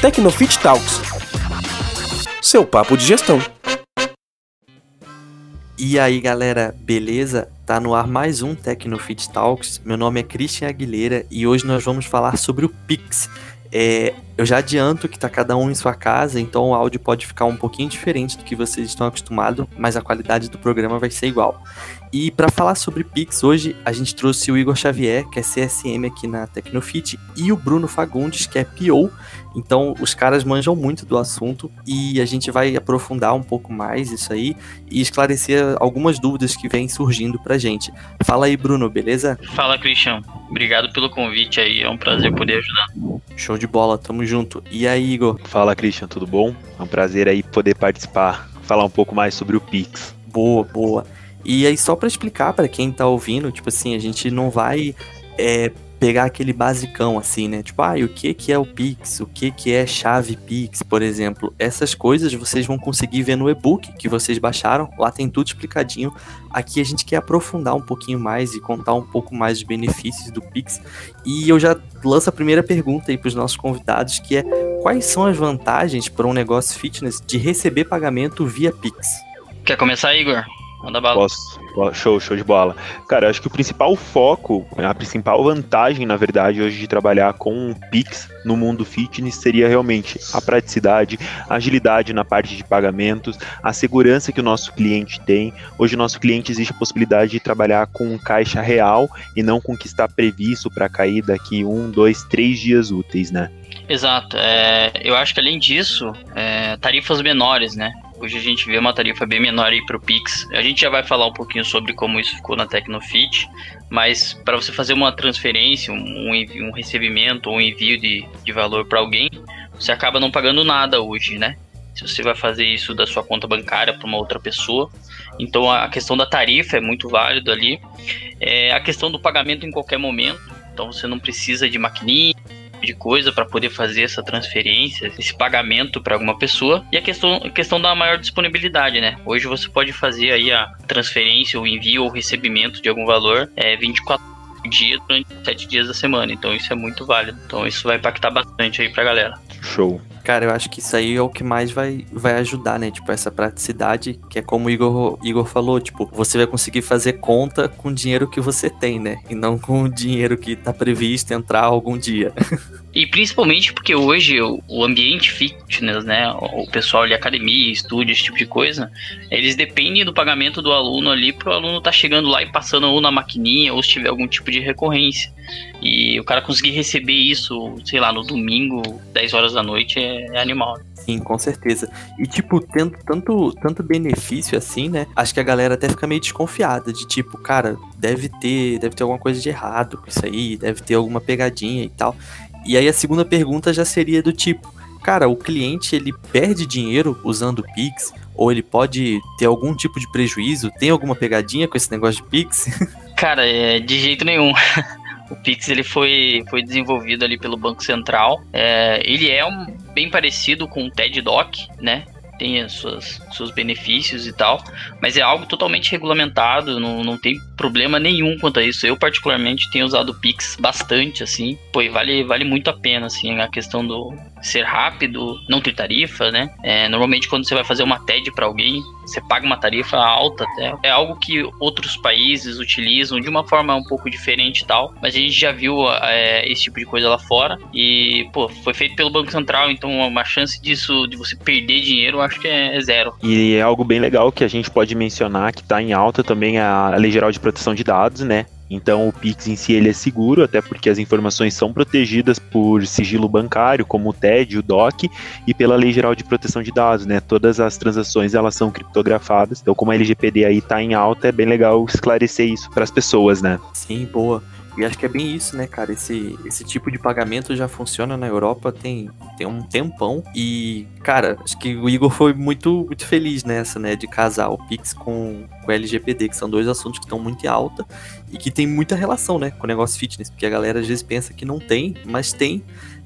Tecnofit Talks. Seu papo de gestão. E aí galera, beleza? Tá no ar mais um Tecnofit Talks. Meu nome é Christian Aguilera e hoje nós vamos falar sobre o Pix. É, eu já adianto que está cada um em sua casa, então o áudio pode ficar um pouquinho diferente do que vocês estão acostumados, mas a qualidade do programa vai ser igual. E para falar sobre Pix, hoje a gente trouxe o Igor Xavier, que é CSM aqui na Tecnofit, e o Bruno Fagundes, que é PO. Então os caras manjam muito do assunto e a gente vai aprofundar um pouco mais isso aí e esclarecer algumas dúvidas que vêm surgindo pra gente. Fala aí, Bruno, beleza? Fala, Christian. Obrigado pelo convite aí, é um prazer poder ajudar. Show de bola, tamo junto. E aí, Igor? Fala, Christian, tudo bom? É um prazer aí poder participar, falar um pouco mais sobre o Pix. Boa, boa. E aí, só para explicar para quem tá ouvindo, tipo assim, a gente não vai é, pegar aquele basicão assim, né? Tipo, ah, o que que é o Pix? O que que é chave Pix, por exemplo? Essas coisas vocês vão conseguir ver no e-book que vocês baixaram. Lá tem tudo explicadinho. Aqui a gente quer aprofundar um pouquinho mais e contar um pouco mais dos benefícios do Pix. E eu já lanço a primeira pergunta aí para os nossos convidados, que é quais são as vantagens para um negócio fitness de receber pagamento via Pix? Quer começar, Igor? Manda bala. Posso? Show, show de bola. Cara, acho que o principal foco, a principal vantagem, na verdade, hoje de trabalhar com Pix no mundo fitness seria realmente a praticidade, a agilidade na parte de pagamentos, a segurança que o nosso cliente tem. Hoje, o nosso cliente existe a possibilidade de trabalhar com caixa real e não com o que está previsto para cair daqui um, dois, três dias úteis, né? Exato. É, eu acho que além disso, é, tarifas menores, né? Hoje a gente vê uma tarifa bem menor aí para o Pix. A gente já vai falar um pouquinho sobre como isso ficou na Tecnofit, mas para você fazer uma transferência, um, um recebimento ou um envio de, de valor para alguém, você acaba não pagando nada hoje, né? Se você vai fazer isso da sua conta bancária para uma outra pessoa. Então a questão da tarifa é muito válida ali. É a questão do pagamento em qualquer momento. Então você não precisa de maquininha, de coisa para poder fazer essa transferência, esse pagamento para alguma pessoa. E a questão, a questão da maior disponibilidade, né? Hoje você pode fazer aí a transferência, o envio ou recebimento de algum valor é 24 dias durante 7 dias da semana. Então isso é muito válido. Então isso vai impactar bastante aí pra galera. Show. Cara, eu acho que isso aí é o que mais vai, vai ajudar, né? Tipo, essa praticidade, que é como o Igor, Igor falou, tipo, você vai conseguir fazer conta com o dinheiro que você tem, né? E não com o dinheiro que tá previsto entrar algum dia. E principalmente porque hoje o, o ambiente fitness, né? O pessoal de academia, estúdio, esse tipo de coisa, eles dependem do pagamento do aluno ali pro aluno tá chegando lá e passando ou na maquininha ou se tiver algum tipo de recorrência. E o cara conseguir receber isso, sei lá, no domingo, 10 horas da noite, é, é animal. Sim, com certeza. E, tipo, tendo tanto, tanto benefício assim, né? Acho que a galera até fica meio desconfiada de tipo, cara, deve ter, deve ter alguma coisa de errado com isso aí, deve ter alguma pegadinha e tal. E aí a segunda pergunta já seria do tipo, cara, o cliente ele perde dinheiro usando o Pix? Ou ele pode ter algum tipo de prejuízo? Tem alguma pegadinha com esse negócio de Pix? Cara, é, de jeito nenhum. O Pix ele foi, foi desenvolvido ali pelo Banco Central. É, ele é um, bem parecido com o TED Doc, né? Tem os seus, seus benefícios e tal, mas é algo totalmente regulamentado, não, não tem problema nenhum quanto a isso. Eu, particularmente, tenho usado o Pix bastante, assim, pô, vale, vale muito a pena, assim, a questão do ser rápido, não ter tarifa, né? É, normalmente, quando você vai fazer uma TED para alguém, você paga uma tarifa alta até. É algo que outros países utilizam de uma forma um pouco diferente e tal, mas a gente já viu é, esse tipo de coisa lá fora e, pô, foi feito pelo Banco Central, então uma chance disso, de você perder dinheiro, eu acho que é, é zero. E é algo bem legal que a gente pode mencionar que está em alta também a Lei Geral de Proteção de Dados, né? Então o Pix em si ele é seguro, até porque as informações são protegidas por sigilo bancário, como o TED, o DOC, e pela Lei Geral de Proteção de Dados, né? Todas as transações elas são criptografadas. Então, como a LGPD aí tá em alta, é bem legal esclarecer isso para as pessoas, né? Sim, boa. E acho que é bem isso, né, cara? Esse, esse tipo de pagamento já funciona na Europa tem, tem um tempão. E, cara, acho que o Igor foi muito, muito feliz nessa, né? De casar o Pix com, com o LGPD, que são dois assuntos que estão muito em alta e que tem muita relação, né, com o negócio fitness. Porque a galera às vezes pensa que não tem, mas tem.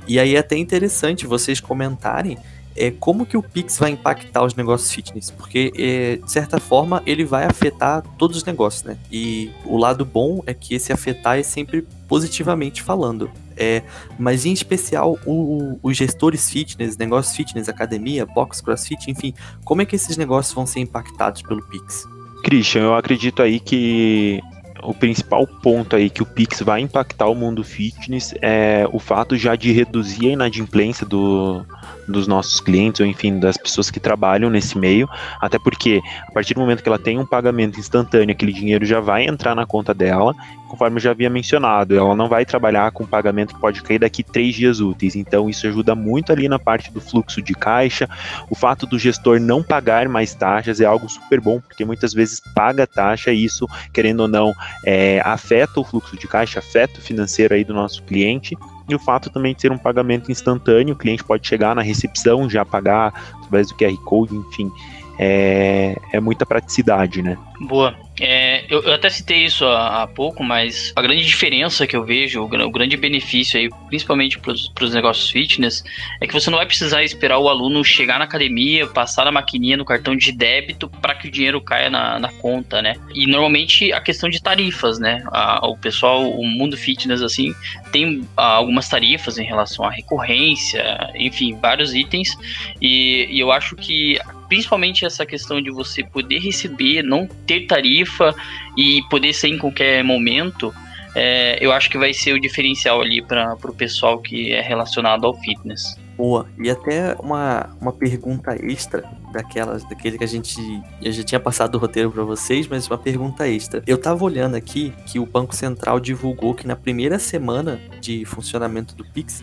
E aí é até interessante vocês comentarem é, como que o Pix vai impactar os negócios fitness? Porque, é, de certa forma, ele vai afetar todos os negócios, né? E o lado bom é que esse afetar é sempre positivamente falando. É, mas em especial o, os gestores fitness, negócios fitness, academia, box, crossfit, enfim, como é que esses negócios vão ser impactados pelo Pix? Christian, eu acredito aí que o principal ponto aí que o Pix vai impactar o mundo fitness é o fato já de reduzir a inadimplência do, dos nossos clientes, ou enfim, das pessoas que trabalham nesse meio, até porque a partir do momento que ela tem um pagamento instantâneo, aquele dinheiro já vai entrar na conta dela, conforme eu já havia mencionado, ela não vai trabalhar com pagamento que pode cair daqui três dias úteis, então isso ajuda muito ali na parte do fluxo de caixa, o fato do gestor não pagar mais taxas é algo super bom, porque muitas vezes paga taxa e isso, querendo ou não, é, afeta o fluxo de caixa, afeta o financeiro aí do nosso cliente, e o fato também de ser um pagamento instantâneo, o cliente pode chegar na recepção, já pagar através do QR Code, enfim, é, é muita praticidade, né? Boa. É, eu, eu, até citei isso há, há, pouco, mas a grande diferença que eu vejo, o, o grande benefício aí, principalmente para os negócios fitness, é que você não vai precisar esperar o aluno chegar na academia, passar a maquininha no cartão de débito para que o dinheiro caia na, na, conta, né? E normalmente a questão de tarifas, né? A, o pessoal, o mundo fitness, assim, tem a, algumas tarifas em relação à recorrência, enfim, vários itens, e, e eu acho que principalmente essa questão de você poder receber, não ter tarifa e poder ser em qualquer momento, é, eu acho que vai ser o diferencial ali para o pessoal que é relacionado ao fitness. Boa. E até uma, uma pergunta extra daquelas, daquele que a gente eu já tinha passado o roteiro para vocês, mas uma pergunta extra. Eu tava olhando aqui que o Banco Central divulgou que na primeira semana de funcionamento do Pix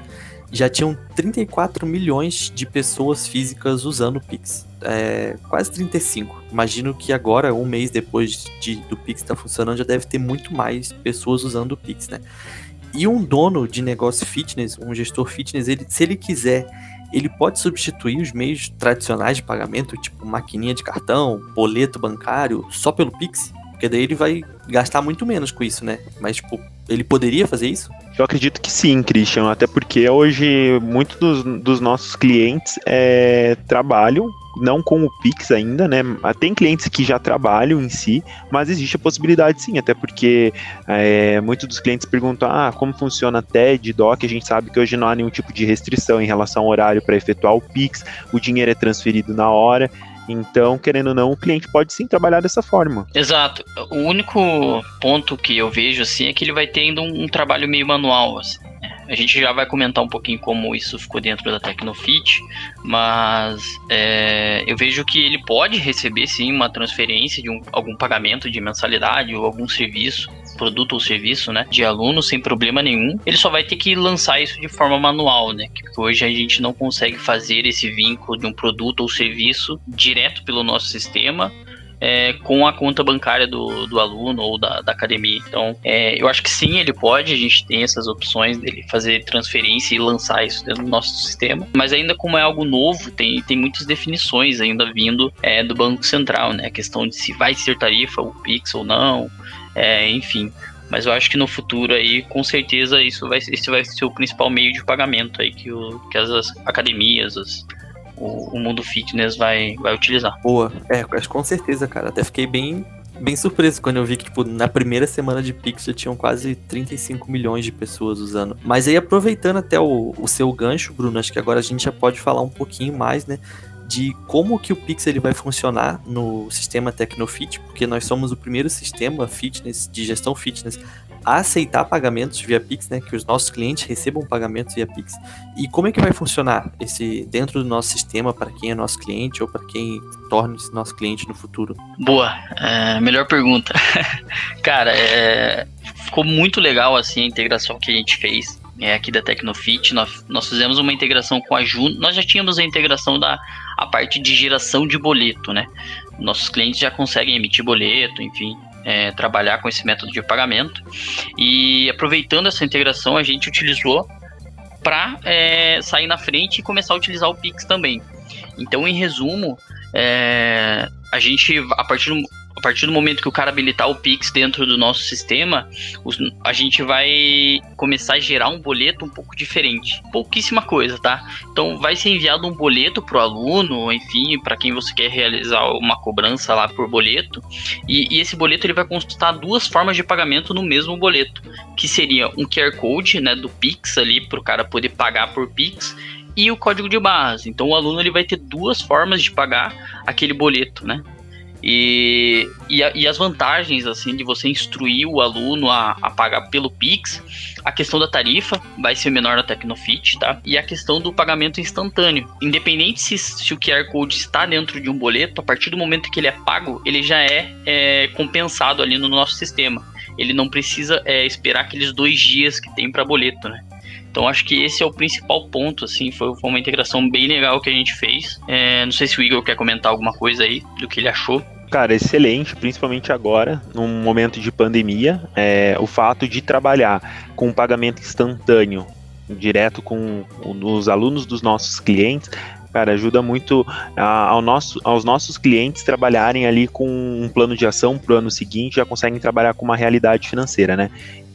já tinham 34 milhões de pessoas físicas usando o Pix. É, quase 35. Imagino que agora, um mês depois de, do Pix estar tá funcionando, já deve ter muito mais pessoas usando o Pix, né? E um dono de negócio fitness, um gestor fitness, ele, se ele quiser, ele pode substituir os meios tradicionais de pagamento, tipo maquininha de cartão, boleto bancário, só pelo Pix? Porque daí ele vai gastar muito menos com isso, né? Mas, tipo, ele poderia fazer isso? Eu acredito que sim, Christian, até porque hoje muitos dos, dos nossos clientes é, trabalham não com o Pix ainda, né? Tem clientes que já trabalham em si, mas existe a possibilidade sim, até porque é, muitos dos clientes perguntam: ah, como funciona TED, DOC? A gente sabe que hoje não há nenhum tipo de restrição em relação ao horário para efetuar o Pix, o dinheiro é transferido na hora. Então, querendo ou não, o cliente pode sim trabalhar dessa forma. Exato. O único ponto que eu vejo assim é que ele vai tendo um, trabalho meio manual. Assim. A gente já vai comentar um pouquinho como isso ficou dentro da Tecnofit, mas é, eu vejo que ele pode receber sim uma transferência de um, algum pagamento de mensalidade ou algum serviço produto ou serviço, né, de aluno sem problema nenhum. Ele só vai ter que lançar isso de forma manual, né? Porque hoje a gente não consegue fazer esse vínculo de um produto ou serviço direto pelo nosso sistema é, com a conta bancária do, do aluno ou da, da academia. Então, é, eu acho que sim, ele pode, a gente tem essas opções dele fazer transferência e lançar isso dentro do nosso sistema, mas ainda como é algo novo, tem, tem muitas definições ainda vindo é, do Banco Central, né? A questão de se vai ser tarifa o Pix ou não, é, enfim. Mas eu acho que no futuro aí, com certeza, isso vai, esse vai ser o principal meio de pagamento aí que, o, que as academias, as, o, o, mundo fitness vai, vai utilizar. Boa, é, com certeza, cara. Até fiquei bem, bem surpreso quando eu vi que, tipo, na primeira semana de Pix já tinham quase 35 milhões de pessoas usando. Mas aí, aproveitando até o, o seu gancho, Bruno, acho que agora a gente já pode falar um pouquinho mais, né? De como que o Pix ele vai funcionar no sistema Tecnofit, porque nós somos o primeiro sistema fitness de gestão fitness a aceitar pagamentos via Pix, né, que os nossos clientes recebam pagamentos via Pix. E como é que vai funcionar esse dentro do nosso sistema para quem é nosso cliente ou para quem torna-se nosso cliente no futuro? Boa, é, melhor pergunta. Cara, é, ficou muito legal assim a integração que a gente fez é, aqui da Tecnofit. Nós, nós fizemos uma integração com a Juno. Nós já tínhamos a integração da a parte de geração de boleto, né? Nossos clientes já conseguem emitir boleto, enfim, é, trabalhar com esse método de pagamento. E aproveitando essa integração, a gente utilizou para é, sair na frente e começar a utilizar o Pix também. Então, em resumo, é, a gente, a partir do a partir do momento que o cara habilitar o Pix dentro do nosso sistema, os, a gente vai começar a gerar um boleto um pouco diferente. Pouquíssima coisa, tá? Então vai ser enviado um boleto pro aluno, enfim, para quem você quer realizar uma cobrança lá por boleto. E, e, esse boleto ele vai constar duas formas de pagamento no mesmo boleto, que seria um QR Code, né, do Pix ali para o cara poder pagar por Pix e o código de barras. Então o aluno ele vai ter duas formas de pagar aquele boleto, né? E, e, e, as vantagens assim de você instruir o aluno a, a, pagar pelo Pix, a questão da tarifa vai ser menor na Tecnofit, tá? E a questão do pagamento instantâneo. Independente se, se, o QR Code está dentro de um boleto, a partir do momento que ele é pago, ele já é, é compensado ali no nosso sistema. Ele não precisa é, esperar aqueles dois dias que tem para boleto, né? Então acho que esse é o principal ponto, assim, foi, foi uma integração bem legal que a gente fez. É, não sei se o Igor quer comentar alguma coisa aí do que ele achou. Cara, excelente, principalmente agora, num momento de pandemia, é, o fato de trabalhar com pagamento instantâneo, direto com os alunos dos nossos clientes, cara, ajuda muito a, ao nosso, aos nossos clientes trabalharem ali com um plano de ação para o ano seguinte, já conseguem trabalhar com uma realidade financeira, né?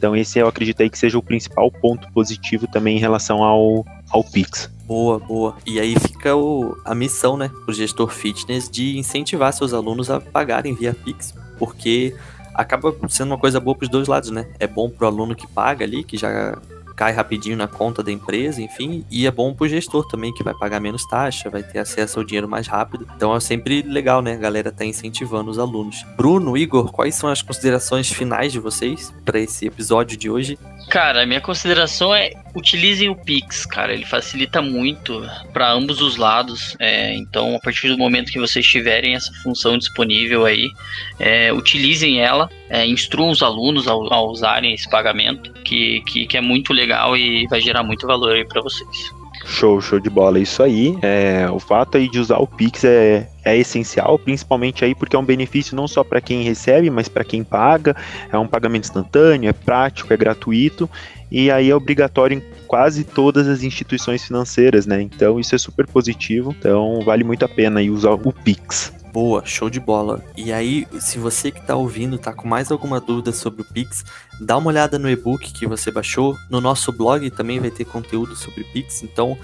Então esse eu acredito aí que seja o principal ponto positivo também em relação ao, ao Pix. Boa, boa. E aí fica o, a missão, né, o gestor fitness de incentivar seus alunos a pagarem via Pix, porque acaba sendo uma coisa boa para os dois lados, né? É bom para o aluno que paga ali, que já cai rapidinho na conta da empresa, enfim, e é bom pro gestor também, que vai pagar menos taxa, vai ter acesso ao dinheiro mais rápido. Então é sempre legal, né? A galera tá incentivando os alunos. Bruno, Igor, quais são as considerações finais de vocês para esse episódio de hoje? Cara, minha consideração é utilizem o Pix, cara. Ele facilita muito para ambos os lados. É, então, a partir do momento que vocês tiverem essa função disponível aí, é, utilizem ela, é, instruam os alunos a, a, usarem esse pagamento, que, que, que é muito legal e vai gerar muito valor aí para vocês. Show, show de bola. Isso aí, é, o fato aí de usar o Pix é, é essencial, principalmente aí porque é um benefício não só para quem recebe, mas para quem paga. É um pagamento instantâneo, é prático, é gratuito e aí é obrigatório em quase todas as instituições financeiras, né? Então isso é super positivo. Então vale muito a pena aí usar o Pix. Boa, show de bola. E aí, se você que está ouvindo tá com mais alguma dúvida sobre o Pix, dá uma olhada no e-book que você baixou. No nosso blog também vai ter conteúdo sobre Pix, então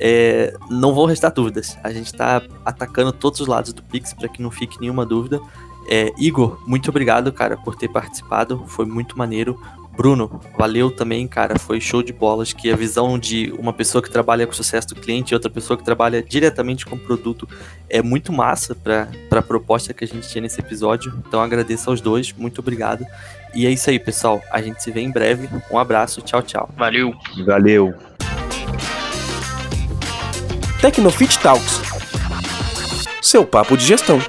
é, não vão restar dúvidas. A gente está atacando todos os lados do Pix para que não fique nenhuma dúvida. É, Igor, muito obrigado, cara, por ter participado. Foi muito maneiro. Bruno, valeu também, cara. Foi show de bolas que a visão de uma pessoa que trabalha com o sucesso do cliente e outra pessoa que trabalha diretamente com o produto é muito massa para a proposta que a gente tinha nesse episódio. Então agradeço aos dois, muito obrigado. E é isso aí, pessoal. A gente se vê em breve. Um abraço, tchau, tchau. Valeu. Valeu. Tecnofit Talks. Seu papo de gestão.